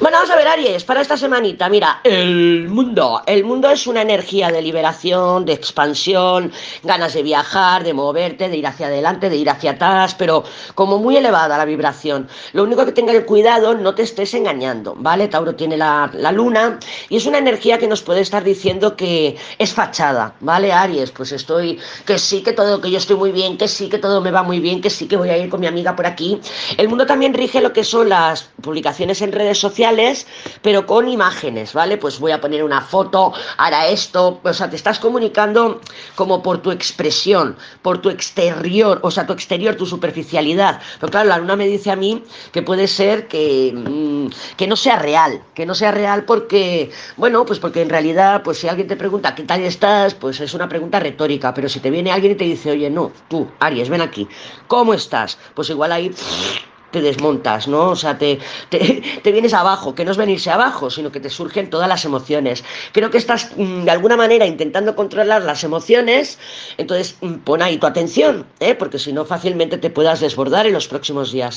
Bueno, vamos a ver, Aries, para esta semanita, mira, el mundo. El mundo es una energía de liberación, de expansión, ganas de viajar, de moverte, de ir hacia adelante, de ir hacia atrás, pero como muy elevada la vibración. Lo único que tenga el cuidado, no te estés engañando, ¿vale? Tauro tiene la, la luna y es una energía que nos puede estar diciendo que es fachada, ¿vale, Aries? Pues estoy, que sí, que todo, que yo estoy muy bien, que sí, que todo me va muy bien, que sí, que voy a ir con mi amiga por aquí. El mundo también rige lo que son las publicaciones en redes sociales pero con imágenes, ¿vale? Pues voy a poner una foto, hará esto, o sea, te estás comunicando como por tu expresión, por tu exterior, o sea, tu exterior, tu superficialidad. Pero claro, la luna me dice a mí que puede ser que, mm, que no sea real, que no sea real porque, bueno, pues porque en realidad, pues si alguien te pregunta qué tal estás, pues es una pregunta retórica, pero si te viene alguien y te dice, oye, no, tú, Aries, ven aquí, ¿cómo estás? Pues igual ahí te desmontas, ¿no? O sea, te, te, vienes abajo, que no es venirse abajo, sino que te surgen todas las emociones. Creo que estás mm, de alguna manera intentando controlar las emociones, entonces mm, pon ahí tu atención, ¿eh? porque si no fácilmente te puedas desbordar en los próximos días.